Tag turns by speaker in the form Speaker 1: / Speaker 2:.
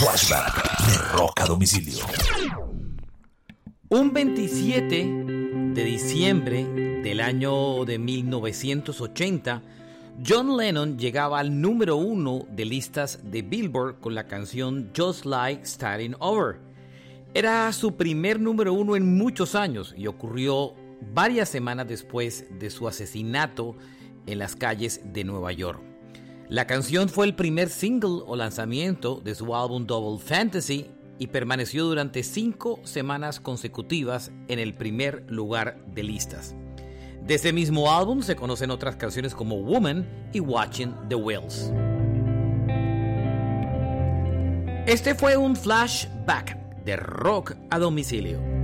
Speaker 1: Flashback de Rock a Domicilio.
Speaker 2: Un 27 de diciembre del año de 1980, John Lennon llegaba al número uno de listas de Billboard con la canción Just Like Starting Over. Era su primer número uno en muchos años y ocurrió varias semanas después de su asesinato en las calles de Nueva York. La canción fue el primer single o lanzamiento de su álbum Double Fantasy y permaneció durante cinco semanas consecutivas en el primer lugar de listas. De ese mismo álbum se conocen otras canciones como Woman y Watching the Wheels. Este fue un flashback de rock a domicilio.